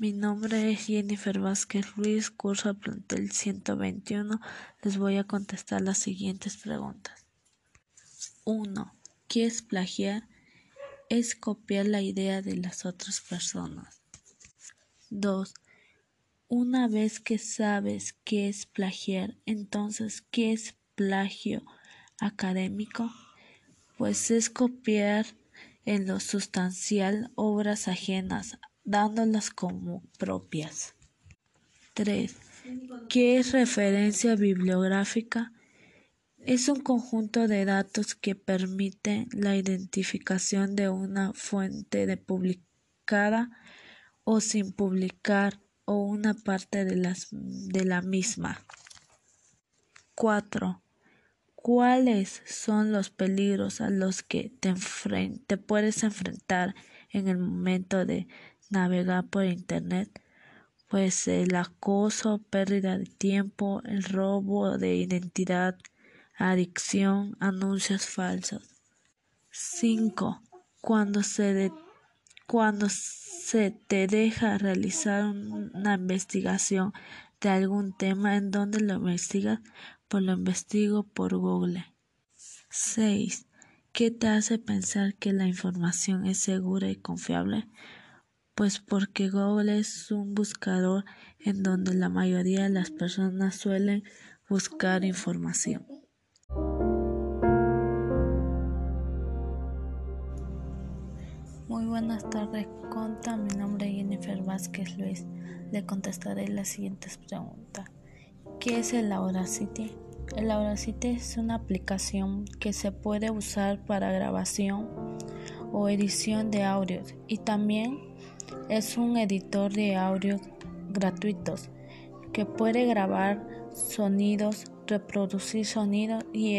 Mi nombre es Jennifer Vázquez Ruiz, curso plantel 121. Les voy a contestar las siguientes preguntas. 1. ¿Qué es plagiar? Es copiar la idea de las otras personas. 2. Una vez que sabes qué es plagiar, entonces, ¿qué es plagio académico? Pues es copiar en lo sustancial obras ajenas dándolas como propias. 3. ¿Qué es referencia bibliográfica? Es un conjunto de datos que permite la identificación de una fuente de publicada o sin publicar o una parte de, las, de la misma. 4. ¿Cuáles son los peligros a los que te, te puedes enfrentar en el momento de navegar por Internet, pues el acoso, pérdida de tiempo, el robo de identidad, adicción, anuncios falsos. 5. Cuando se, cuando se te deja realizar una investigación de algún tema en donde lo investigas, pues lo investigo por Google. 6. ¿Qué te hace pensar que la información es segura y confiable? Pues porque Google es un buscador en donde la mayoría de las personas suelen buscar información. Muy buenas tardes, Conta. Mi nombre es Jennifer Vázquez Luis. Le contestaré las siguientes preguntas. ¿Qué es el Audacity? El Audacity es una aplicación que se puede usar para grabación o edición de audios y también es un editor de audio gratuitos que puede grabar sonidos, reproducir sonidos y,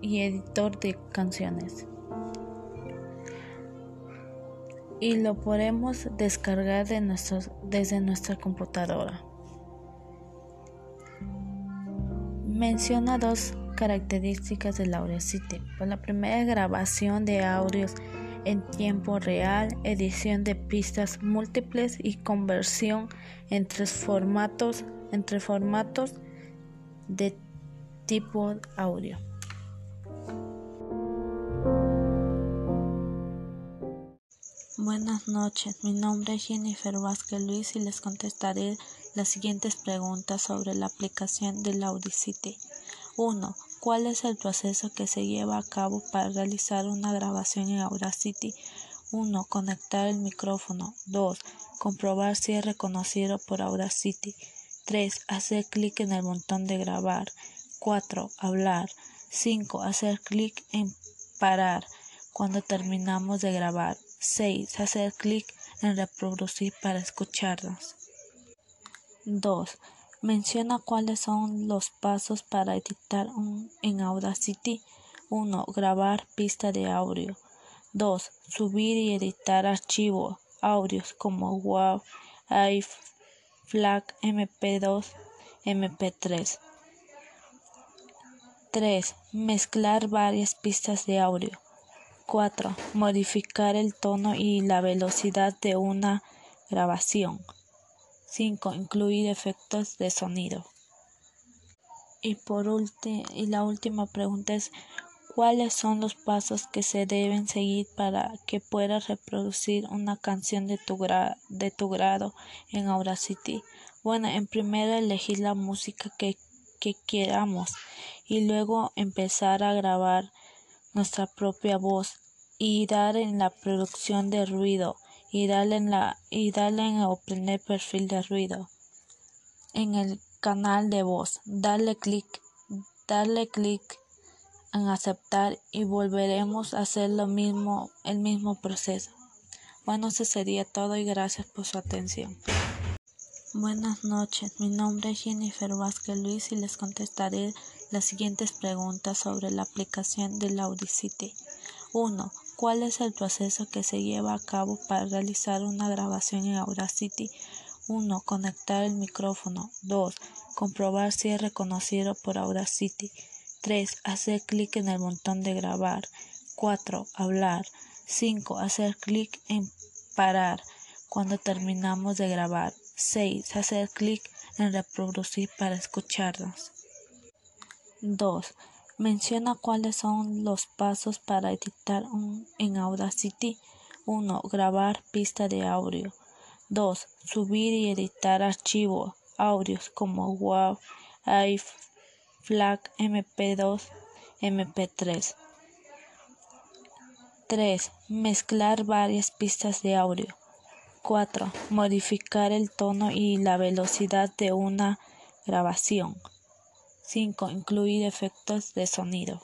y editor de canciones. Y lo podemos descargar de desde nuestra computadora. Menciona dos características del Audacity. Pues la primera es grabación de audios en tiempo real, edición de pistas múltiples y conversión entre formatos, entre formatos de tipo audio. Buenas noches, mi nombre es Jennifer Vázquez Luis y les contestaré las siguientes preguntas sobre la aplicación del Audacity. 1. ¿Cuál es el proceso que se lleva a cabo para realizar una grabación en Audacity? 1. Conectar el micrófono. 2. Comprobar si es reconocido por Audacity. 3. Hacer clic en el botón de grabar. 4. Hablar. 5. Hacer clic en parar cuando terminamos de grabar. 6. Hacer clic en reproducir para escucharnos. 2. Menciona cuáles son los pasos para editar un, en Audacity. 1. Grabar pista de audio. 2. Subir y editar archivos audios como WAV, AIF, FLAC, MP2, MP3. 3. Mezclar varias pistas de audio. 4. Modificar el tono y la velocidad de una grabación. 5. Incluir efectos de sonido. Y por y la última pregunta es ¿cuáles son los pasos que se deben seguir para que puedas reproducir una canción de tu, de tu grado en Audacity? Bueno, en primero elegir la música que, que queramos y luego empezar a grabar nuestra propia voz y dar en la producción de ruido y darle en la y darle en perfil de ruido en el canal de voz. Darle clic, darle clic en aceptar y volveremos a hacer lo mismo, el mismo proceso. Bueno, eso sería todo y gracias por su atención. Buenas noches, mi nombre es Jennifer Vázquez Luis y les contestaré las siguientes preguntas sobre la aplicación del Audacity. 1. ¿Cuál es el proceso que se lleva a cabo para realizar una grabación en Audacity? 1. Conectar el micrófono. 2. Comprobar si es reconocido por Audacity. 3. Hacer clic en el botón de grabar. 4. Hablar. 5. Hacer clic en parar cuando terminamos de grabar. 6. Hacer clic en reproducir para escucharnos. 2. Menciona cuáles son los pasos para editar un, en Audacity. 1. Grabar pista de audio. 2. Subir y editar archivos, audios como WAV, AIF, FLAC, MP2, MP3. 3. Mezclar varias pistas de audio. 4. Modificar el tono y la velocidad de una grabación. 5. Incluir efectos de sonido.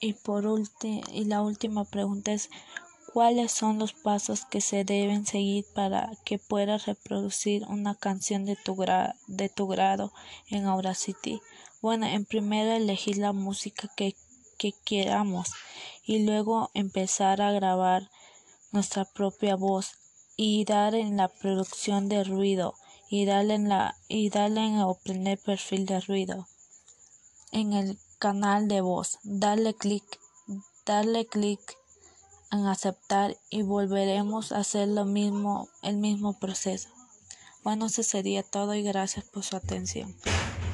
Y por y la última pregunta es ¿cuáles son los pasos que se deben seguir para que puedas reproducir una canción de tu, de tu grado en Audacity? Bueno, en primero elegir la música que, que queramos y luego empezar a grabar nuestra propia voz y dar en la producción de ruido y darle en la y en obtener perfil de ruido. En el canal de voz darle clic darle clic en aceptar y volveremos a hacer lo mismo el mismo proceso. Bueno eso sería todo y gracias por su atención